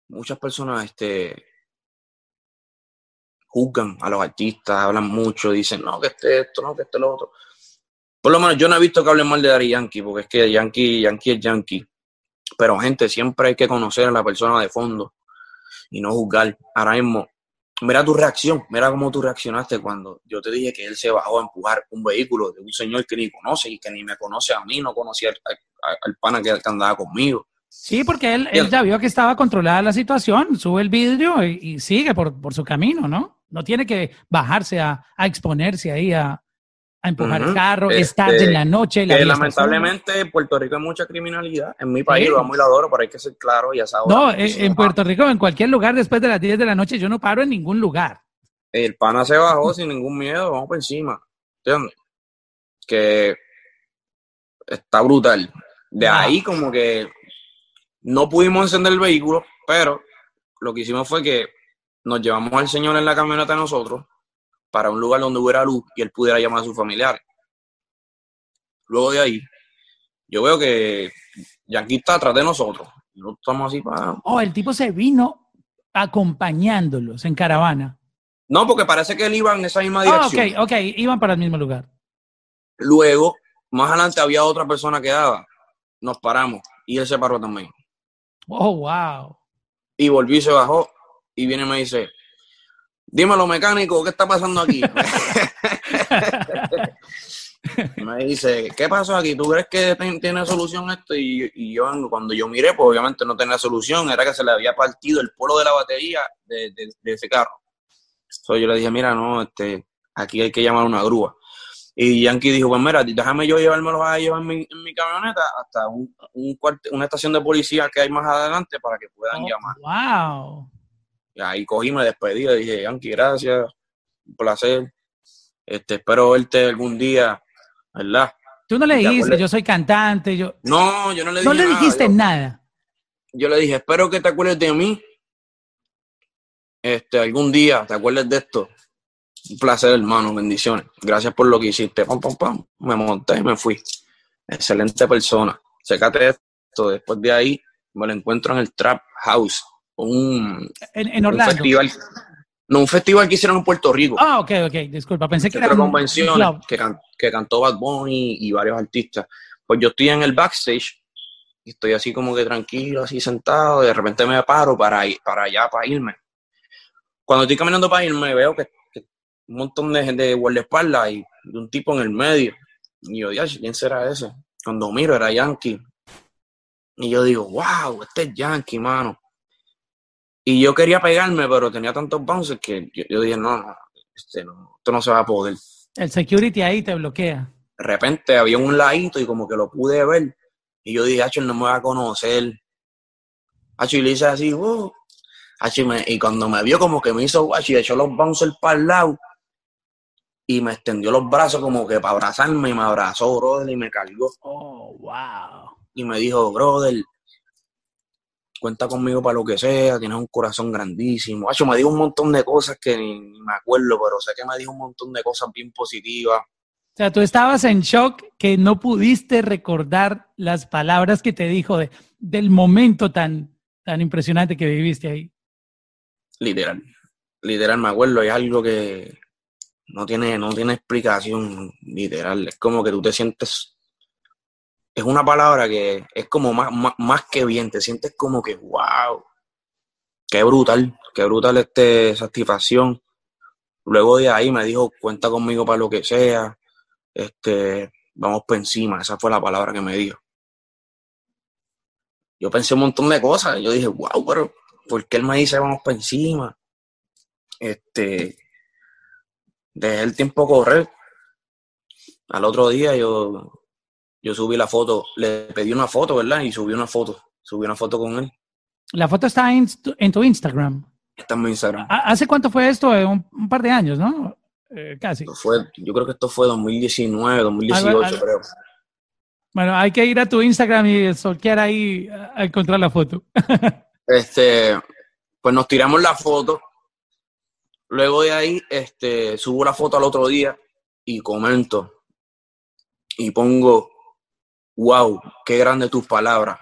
S2: muchas personas este, juzgan a los artistas, hablan mucho, dicen, no, que este esto, no, que este lo otro. Por lo menos yo no he visto que hablen mal de Dari Yankee, porque es que Yankee, Yankee es Yankee. Pero, gente, siempre hay que conocer a la persona de fondo y no juzgar. Ahora mismo, mira tu reacción, mira cómo tú reaccionaste cuando yo te dije que él se bajó a empujar un vehículo de un señor que ni conoce y que ni me conoce a mí, no conocía al, pana que, andaba conmigo.
S1: Sí, porque él, él, ya vio que estaba controlada la situación, sube el vidrio y, sigue por, su camino, ¿no? No tiene que bajarse a exponerse ahí a, a empujar el carro, es tarde en la noche.
S2: La lamentablemente en Puerto Rico hay mucha criminalidad. En mi país lo amo y lo adoro, pero hay que ser claro y esa
S1: No, en, Puerto Rico, en cualquier lugar después de las 10 de la noche, yo no paro en ningún lugar.
S2: El pana se bajó sin ningún miedo, vamos por encima. ¿Entiendes? Que está brutal. De ahí como que no pudimos encender el vehículo, pero lo que hicimos fue que nos llevamos al señor en la camioneta de nosotros para un lugar donde hubiera luz y él pudiera llamar a sus familiares. Luego de ahí, yo veo que Yankee está atrás de nosotros. No estamos así para.
S1: Oh, el tipo se vino acompañándolos en caravana.
S2: No, porque parece que él iba en esa misma dirección.
S1: ok, ok, iban para el mismo lugar.
S2: Luego, más adelante había otra persona que daba. Nos paramos y él se paró también.
S1: Oh, wow.
S2: Y volví y se bajó. Y viene y me dice, dímelo mecánico, ¿qué está pasando aquí? me dice, ¿qué pasó aquí? ¿Tú crees que tiene solución esto? Y, yo cuando yo miré, pues obviamente no tenía solución, era que se le había partido el polo de la batería de, ese carro. Entonces yo le dije, mira, no, este, aquí hay que llamar una grúa. Y Yankee dijo, pues mira, déjame yo llevármelo a ellos en mi, en mi camioneta hasta un, una estación de policía que hay más adelante para que puedan oh, llamar.
S1: ¡Wow!
S2: Ahí cogí, me despedí, le dije, Yankee, gracias, un placer. Este, espero verte algún día, ¿verdad?
S1: Tú no le dijiste, yo soy cantante, yo...
S2: No, yo no le
S1: dije No le dijiste nada.
S2: Yo le dije, espero que te acuerdes de mí. Este, algún día te acuerdes de esto. Un placer, hermano, bendiciones. Gracias por lo que hiciste. Pam, pam, pam. Me monté y me fui. Excelente persona. Secate esto. Después de ahí me lo encuentro en el Trap House un,
S1: en, Orlando.
S2: festival. No, un festival que hicieron en Puerto Rico.
S1: Ah, ok, ok, disculpa, pensé que era
S2: una convención que, que cantó Bad Bunny y varios artistas. Pues yo estoy en el backstage y estoy así como que tranquilo, así sentado, y de repente me paro para, ir, para allá, para irme. Cuando estoy caminando para irme, veo que, un montón de, de guardaespaldas y de un tipo en el medio. Y yo, ¿quién será ese? Cuando miro era Yankee. Y yo digo, wow, este es Yankee, mano. Y yo quería pegarme, pero tenía tantos bounces que yo, dije, no, este no, esto no se va a poder.
S1: El security ahí te bloquea.
S2: De repente había un ladito y como que lo pude ver. Y yo dije, Hacho, no me va a conocer. Hacho, y le hice así, wow. Hacho, y, cuando me vio como que me hizo guacho y echó los bouncers para el lado y me extendió los brazos como que para abrazarme y me abrazó, brother, y me cargó.
S1: Oh, wow.
S2: Y me dijo, brother, cuenta conmigo para lo que sea, tienes un corazón grandísimo. Hacho, me dijo un montón de cosas que ni, me acuerdo, pero sé que me dijo un montón de cosas bien positivas.
S1: O sea, tú estabas en shock que no pudiste recordar las palabras que te dijo de, del momento tan, tan impresionante que viviste ahí.
S2: Literal, literal, me acuerdo, es algo que, no tiene, no tiene explicación literal. Es como que tú te sientes. Es una palabra que es como más, más, que bien. Te sientes como que, wow. Qué brutal, qué brutal este satisfacción. Luego de ahí me dijo, cuenta conmigo para lo que sea. Este, vamos por encima. Esa fue la palabra que me dijo. Yo pensé un montón de cosas. Yo dije, wow, pero ¿por qué él me dice vamos por encima? Este, dejé el tiempo correr. Al otro día yo, yo subí la foto, le pedí una foto, ¿verdad? Y subí una foto, subí una foto con él.
S1: La foto está en, en tu Instagram.
S2: Está en mi Instagram.
S1: ¿Hace cuánto fue esto? Eh, un, par de años, ¿no? Eh, casi.
S2: Fue, yo creo que esto fue 2019, 2018, creo.
S1: Bueno, hay que ir a tu Instagram y solquear ahí a encontrar la foto.
S2: este, pues nos tiramos la foto Luego de ahí, este, subo la foto al otro día y comento y pongo, wow, qué grande tus palabras,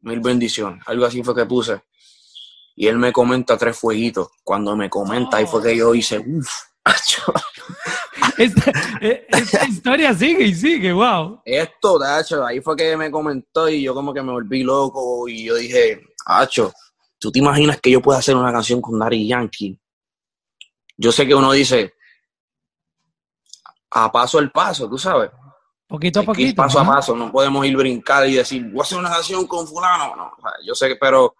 S2: mil bendiciones. Algo así fue que puse. Y él me comenta tres fueguitos. Cuando me comenta, ahí fue que yo hice, uff,
S1: esta, e, esta, historia sigue y sigue, wow.
S2: Esto, Tacho, ahí fue que me comentó y yo como que me volví loco y yo dije, Hacho, ¿tú te imaginas que yo pueda hacer una canción con Dari Yankee? yo sé que uno dice a paso el paso, tú sabes.
S1: Poquito a poquito.
S2: Paso a paso, no podemos ir brincar y decir, voy a hacer una canción con fulano. No, yo sé que, pero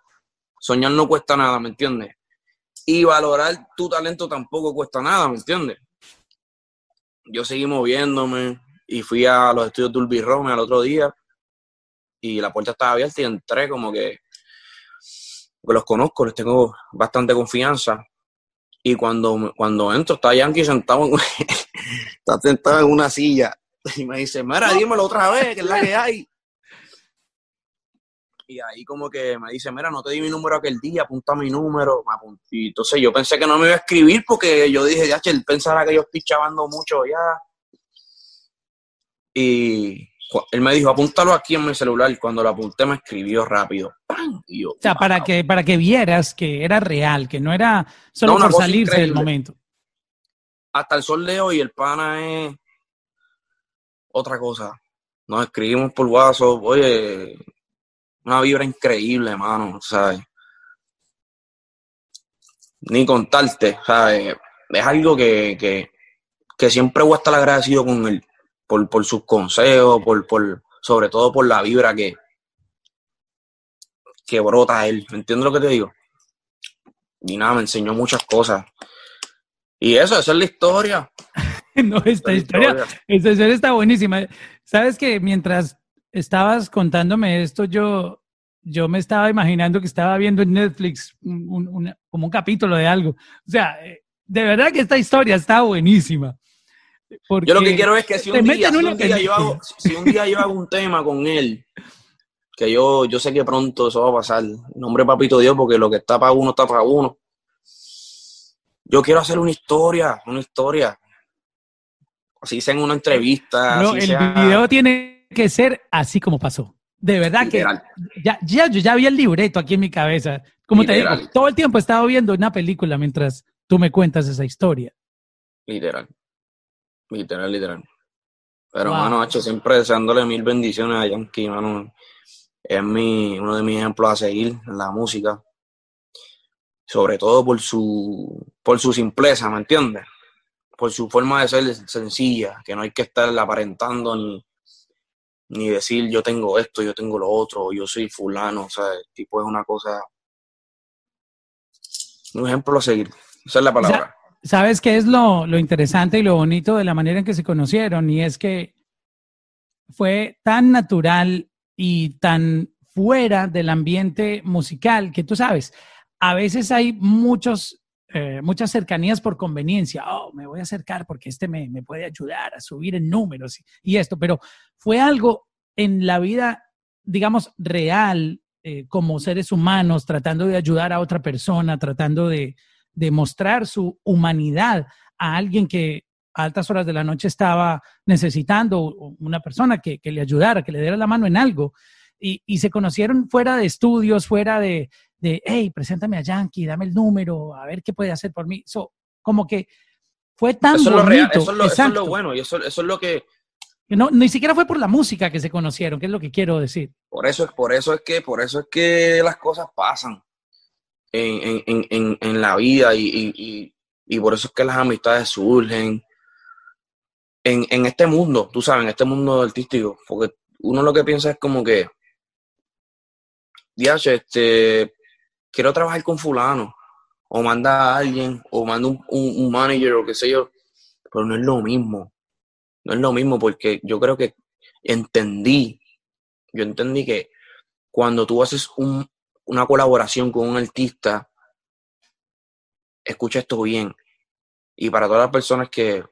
S2: soñar no cuesta nada, ¿me entiendes? Y valorar tu talento tampoco cuesta nada, ¿me entiendes? Yo seguí moviéndome y fui a los estudios de Ulby Rome al otro día y la puerta estaba abierta y entré como que, que los conozco, les tengo bastante confianza y cuando, cuando entro, está Yankee sentado en, está sentado en una silla. Y me dice, mira, dímelo otra vez, que es la que hay. Y ahí como que me dice, mira, no te di mi número aquel día, apunta mi número. Y entonces yo pensé que no me iba a escribir porque yo dije, ya, él pensará que yo estoy chavando mucho ya. Y él me dijo, apúntalo aquí en mi celular. Y cuando lo apunté me escribió rápido.
S1: o sea, para, que, para que vieras que era real, que no era solo por salirse del momento.
S2: Hasta el sol de hoy el pana es otra cosa. Nos escribimos por WhatsApp, oye, una vibra increíble, hermano, ¿sabes? Ni contarte, ¿sabes? Es algo que, que, que siempre voy a estar agradecido con él por, por sus consejos, por, por, sobre todo por la vibra que, que brota él. ¿Entiendes lo que te digo? Y nada, me enseñó muchas cosas. Y eso, esa es la historia.
S1: no, esta historia, esta historia está buenísima. Sabes que mientras estabas contándome esto, yo, yo me estaba imaginando que estaba viendo en Netflix como un capítulo de algo. O sea, eh, de verdad que esta historia está buenísima
S2: yo lo que quiero es que si un, día, yo hago, si un día yo hago un tema con él, que yo, yo sé que pronto eso va a pasar. Nombre papito Dios, porque lo que está para uno está para uno. Yo quiero hacer una historia, una historia. Así sea en una entrevista.
S1: No, el video tiene que ser así como pasó. De verdad que ya, ya, yo ya vi el libreto aquí en mi cabeza. Como te digo, todo el tiempo he estado viendo una película mientras tú me cuentas esa historia.
S2: Literal. Literal, literal. Pero, mano, hecho siempre deseándole mil bendiciones a Yankee, mano. Es mi, uno de mis ejemplos a seguir en la música. Sobre todo por su, por su simpleza, ¿me entiendes? Por su forma de ser sencilla, que no hay que estar aparentando ni, ni decir yo tengo esto, yo tengo lo otro, yo soy fulano, o sea, el tipo es una cosa, un ejemplo a seguir, esa es la palabra.
S1: ¿Sabes qué es lo, lo interesante y lo bonito de la manera en que se conocieron? Y es que fue tan natural y tan fuera del ambiente musical que tú sabes, a veces hay muchos, eh, muchas cercanías por conveniencia. Oh, me voy a acercar porque este me, puede ayudar a subir en números y, esto, pero fue algo en la vida, digamos, real, eh, como seres humanos, tratando de ayudar a otra persona, tratando de, mostrar su humanidad a alguien que a altas horas de la noche estaba necesitando una persona que le ayudara, que le diera la mano en algo. Y, y, se conocieron fuera de estudios, fuera de, de, hey, preséntame a Yankee, dame el número, a ver qué puede hacer por mí. So, como que fue tan
S2: eso
S1: bonito.
S2: Es eso, es lo, eso, es lo, bueno y eso, eso es lo que...
S1: No, ni siquiera fue por la música que se conocieron, que es lo que quiero decir.
S2: Por eso, por eso es que, por eso es que las cosas pasan en, en, en, en la vida y, y, y, por eso es que las amistades surgen en, en este mundo, tú sabes, en este mundo artístico, porque uno lo que piensa es como que, ya, este, quiero trabajar con fulano, o manda a alguien, o manda un, un, manager, o qué sé yo, pero no es lo mismo, no es lo mismo, porque yo creo que entendí, yo entendí que cuando tú haces un, una colaboración con un artista, escucha esto bien. Y para todas las personas que,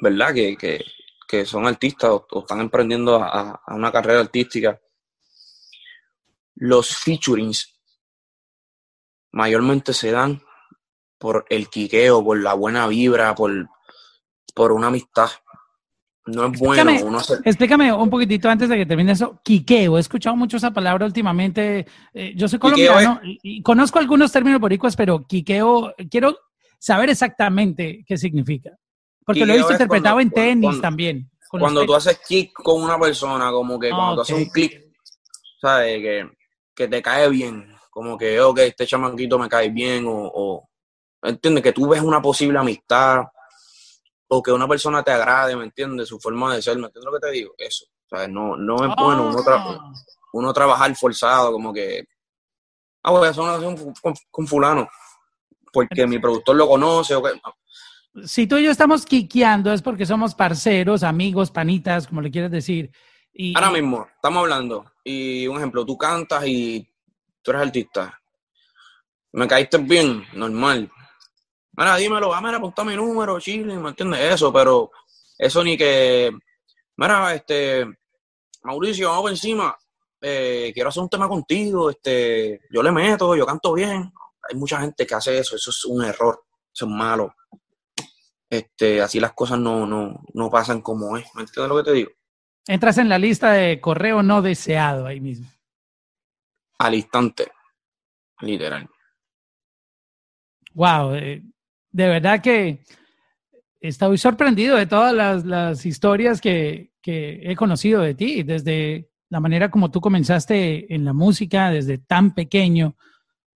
S2: ¿verdad? Que, que, que son artistas o, están emprendiendo a, a, una carrera artística, los featurings mayormente se dan por el quiqueo, por la buena vibra, por, por una amistad no es bueno. Uno
S1: Explícame un poquitito antes de que termine eso. Quiqueo, he escuchado mucho esa palabra últimamente. Eh, yo soy colombiano y, conozco algunos términos boricuas, pero quiqueo, quiero saber exactamente qué significa. Porque lo he visto interpretado en tenis también.
S2: Cuando tú haces kick con una persona, como que cuando tú haces un click, ¿sabes? Que, que te cae bien. Como que, ok, este chamanquito me cae bien o, o ¿entiendes? Que tú ves una posible amistad o que una persona te agrade, ¿me entiendes? Su forma de ser, ¿me entiendes lo que te digo? Eso. Sea, no, no es bueno uno, ah. uno, trabajar forzado, como que, ah, voy a hacer una canción con, fulano, porque mi productor lo conoce o que...
S1: Si tú y yo estamos quiqueando es porque somos parceros, amigos, panitas, como le quieres decir.
S2: Ahora mismo, estamos hablando, y un ejemplo, tú cantas y tú eres artista. Me caíste bien, normal mira, dímelo, ah, mira, mi número, chile, ¿me entiendes? Eso, pero eso ni que, mira, este, Mauricio, vamos encima, eh, quiero hacer un tema contigo, este, yo le meto, yo canto bien. Hay mucha gente que hace eso, eso es un error, eso es malo. Este, así las cosas no, no, no pasan como es. ¿Me entiendes lo que te digo?
S1: Entras en la lista de correo no deseado ahí mismo.
S2: Al instante, literal.
S1: Wow, eh, de verdad que estoy sorprendido de todas las, historias que, he conocido de ti, desde la manera como tú comenzaste en la música, desde tan pequeño,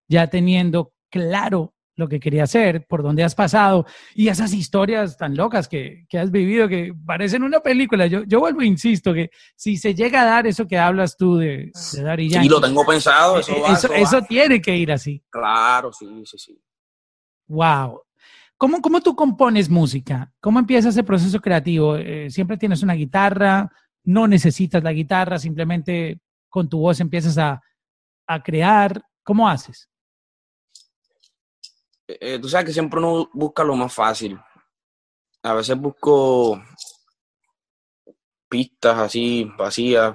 S1: ya teniendo claro lo que quería hacer, por dónde has pasado, y esas historias tan locas que, has vivido que parecen una película. Yo, yo vuelvo, e insisto, que si se llega a dar eso que hablas tú de, de dar y
S2: Sí, lo tengo pensado, eso,
S1: va, eso, eso tiene que ir así.
S2: Claro, sí, sí, sí.
S1: Wow. ¿Cómo, ¿Cómo tú compones música? ¿Cómo empieza ese proceso creativo? Eh, ¿Siempre tienes una guitarra? ¿No necesitas la guitarra? ¿Simplemente con tu voz empiezas a, a crear? ¿Cómo haces?
S2: Eh, eh, tú sabes que siempre uno busca lo más fácil. A veces busco pistas así, vacías.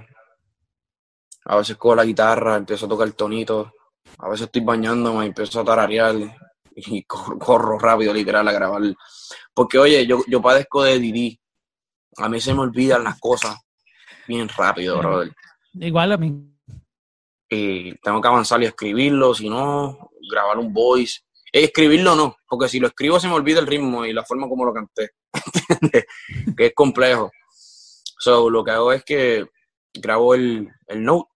S2: A veces cojo la guitarra, empiezo a tocar el tonito. A veces estoy bañándome y empiezo a tararear y corro, rápido, literal, a grabar. Porque, oye, yo, yo padezco de Didi. A mí se me olvidan las cosas bien rápido, brother.
S1: Igual a mí.
S2: Y tengo que avanzar y escribirlo, si no, grabar un voice. Escribirlo no, porque si lo escribo se me olvida el ritmo y la forma como lo canté. que es complejo. So, lo que hago es que grabo el, el note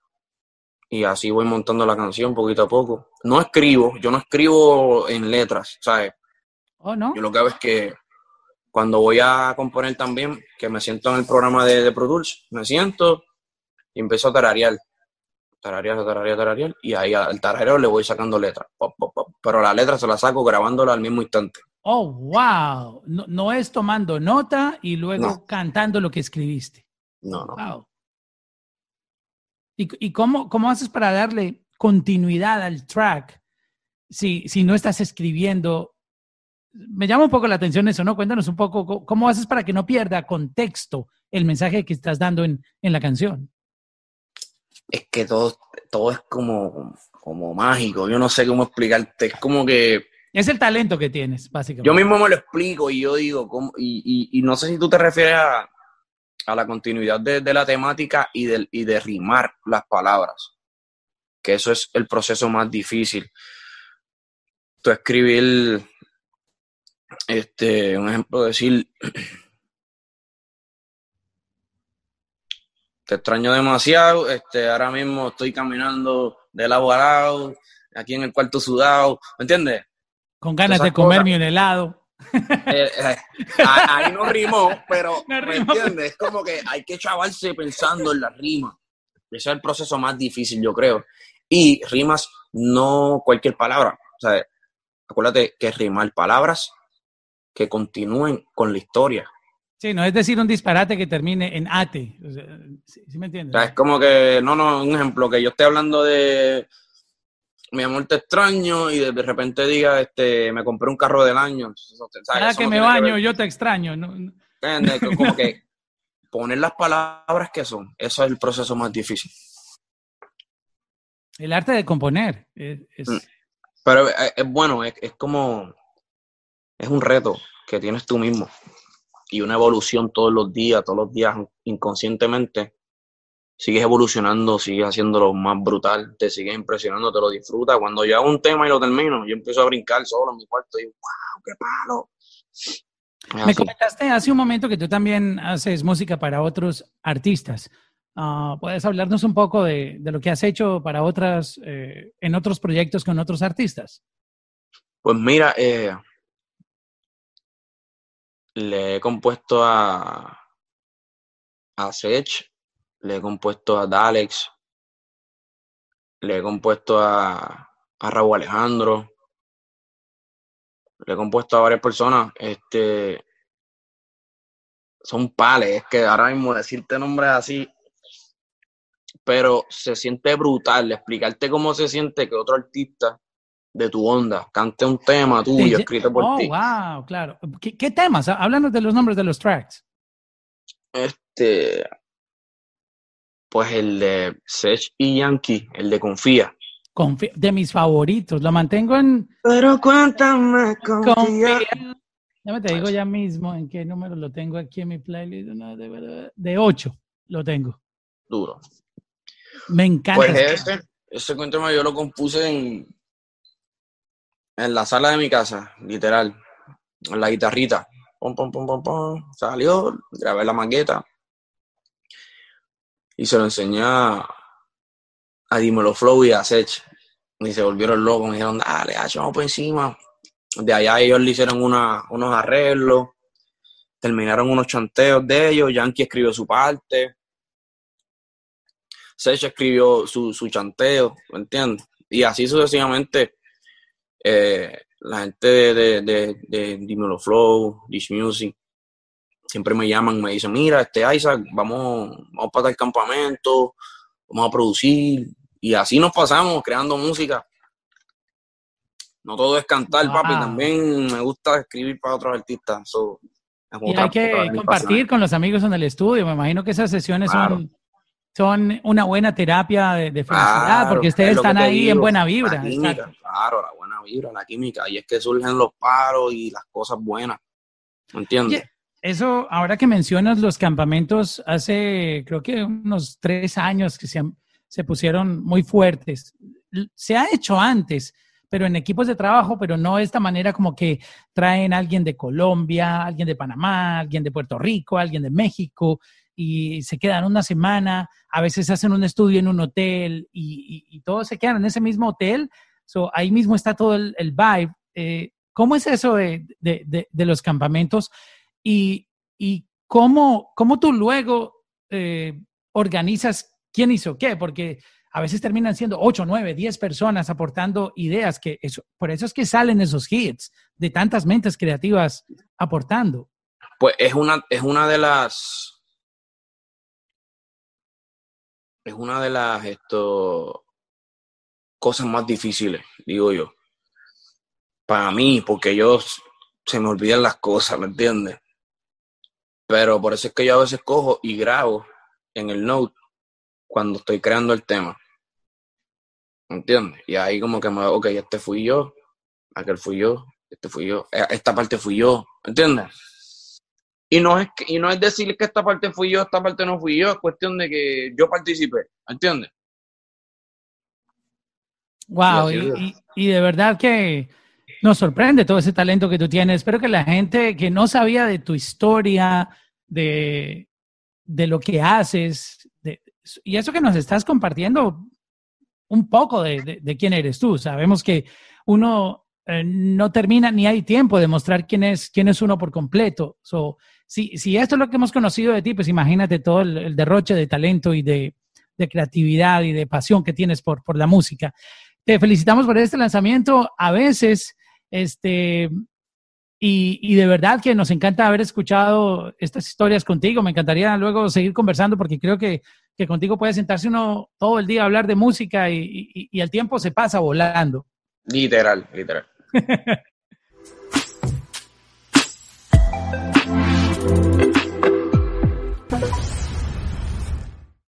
S2: y así voy montando la canción poquito a poco. No escribo, yo no escribo en letras, ¿sabes?
S1: Oh, no.
S2: Yo lo que hago es que cuando voy a componer también, que me siento en el programa de, de Pro Tools, me siento y empiezo a tararear. Tararear, tararear, tararear. Y ahí al tarareo le voy sacando letras. Pero la letra se la saco grabándola al mismo instante.
S1: Oh, wow. No, es tomando nota y luego cantando lo que escribiste.
S2: No, no. Wow.
S1: ¿Y, y cómo, cómo haces para darle continuidad al track si, si no estás escribiendo me llama un poco la atención eso, ¿no? Cuéntanos un poco cómo haces para que no pierda contexto el mensaje que estás dando en, la canción.
S2: Es que todo, todo es como, como mágico, yo no sé cómo explicarte, es como que...
S1: Es el talento que tienes, básicamente.
S2: Yo mismo me lo explico y yo digo, y, no sé si tú te refieres a, la continuidad de, la temática y de, y de rimar las palabras, que eso es el proceso más difícil. Tú escribir este, un ejemplo, decir, te extraño demasiado, este, ahora mismo estoy caminando de lado a lado, aquí en el cuarto sudado, ¿me entiendes?
S1: Con ganas de comerme un helado.
S2: Eh, eh, ahí no rimó, pero ¿me entiendes? Es como que hay que chavarse pensando en la rima. Ese es el proceso más difícil, yo creo. Y rimas no cualquier palabra. O sea, acuérdate que rimar palabras que continúen con la historia.
S1: Sí, no es decir un disparate que termine en ate. ¿sí, me entiendes?
S2: es como que, no, no, un ejemplo, que yo esté hablando de mi amor te extraño y de repente diga, este, me compré un carro del año.
S1: Cada que me baño, yo te extraño. ¿no?
S2: Como que poner las palabras que son, eso es el proceso más difícil.
S1: El arte de componer. Mm.
S2: Pero es, bueno, es, es como es un reto que tienes tú mismo y una evolución todos los días, todos los días inconscientemente. Sigues evolucionando, sigues haciéndolo más brutal, te sigues impresionando, te lo disfrutas. Cuando yo hago un tema y lo termino, yo empiezo a brincar solo en mi cuarto y ¡wow! ¡Qué
S1: palo! Me comentaste hace un momento que tú también haces música para otros artistas. Ah, ¿Puedes hablarnos un poco de, lo que has hecho para otras, eh, en otros proyectos con otros artistas?
S2: Pues mira, eh, le he compuesto a, a Sech, le he compuesto a Dalex, le he compuesto a, a Raúl Alejandro, le he compuesto a varias personas. Este, son pales, es que ahora mismo decirte nombres así, pero se siente brutal explicarte cómo se siente que otro artista de tu onda, cante un tema tuyo escrito por
S1: oh,
S2: ti.
S1: wow, claro. ¿Qué, temas? Háblanos de los nombres de los tracks.
S2: Este, pues el de Sech y Yankee, el de Confía.
S1: de mis favoritos, lo mantengo en...
S2: Pero cuéntame, confía.
S1: Ya me te digo ya mismo en qué número lo tengo aquí en mi playlist. de, de 8 lo tengo.
S2: Duro.
S1: Me encanta.
S2: Pues ese, ese cuéntame yo lo compuse en en la sala de mi casa, literal, en la guitarrita. Pum, pum, pum, pum, pum. Salió, grabé la maqueta y se lo enseñé a, Dimelo Flow y a Sech. Y se volvieron locos, me dijeron, dale, vamos por encima. De allá ellos le hicieron unos arreglos, terminaron unos chanteos de ellos, Yankee escribió su parte, Sech escribió su, su chanteo, ¿me entiendes? Y así sucesivamente eh, la gente de, de, de, Dimelo Flow, Dish Music, siempre me llaman, me dicen, mira, este Isaac, vamos, vamos para el campamento, vamos a producir, y así nos pasamos creando música. No todo es cantar, papi, también me gusta escribir para otros artistas.
S1: y hay que compartir con los amigos en el estudio, me imagino que esas sesiones son son una buena terapia de, felicidad, porque ustedes están ahí en buena vibra.
S2: claro, la buena vibra, la química, y es que surgen los paros y las cosas buenas. ¿Entiendes?
S1: Eso, ahora que mencionas los campamentos, hace creo que unos tres años que se, se pusieron muy fuertes. Se ha hecho antes, pero en equipos de trabajo, pero no de esta manera como que traen a alguien de Colombia, alguien de Panamá, alguien de Puerto Rico, alguien de México, y se quedan una semana, a veces hacen un estudio en un hotel y, todos se quedan en ese mismo hotel. So, ahí mismo está todo el, vibe. Eh, ¿Cómo es eso de, los campamentos? y, y cómo, cómo tú luego eh, organizas quién hizo qué, porque a veces terminan siendo 8, 9, 10 personas aportando ideas, que eso, por eso es que salen esos hits de tantas mentes creativas aportando.
S2: Pues es una, es una de las, es una de las esto, cosas más difíciles, digo yo. Para mí, porque yo se me olvidan las cosas, ¿me entiendes? Pero por eso es que yo a veces cojo y grabo en el note cuando estoy creando el tema. ¿Me entiendes? Y ahí como que me, ok, este fui yo, aquel fui yo, este fui yo, e, esta parte fui yo, ¿me entiendes? Y no es y no es decir que esta parte fui yo, esta parte no fui yo, es cuestión de que yo participé, ¿me entiendes?
S1: Wow, y, y, de verdad que nos sorprende todo ese talento que tú tienes. Espero que la gente que no sabía de tu historia, de, de lo que haces, y eso que nos estás compartiendo un poco de, de, quién eres tú. Sabemos que uno eh, no termina ni hay tiempo de mostrar quién es, quién es uno por completo. So, si, si esto es lo que hemos conocido de ti, pues imagínate todo el, derroche de talento y de, de, creatividad y de pasión que tienes por, por la música. Te felicitamos por este lanzamiento. A veces, este, y, y, de verdad que nos encanta haber escuchado estas historias contigo. Me encantaría luego seguir conversando porque creo que, que contigo puede sentarse uno todo el día a hablar de música y, y, y el tiempo se pasa volando.
S2: Literal, literal.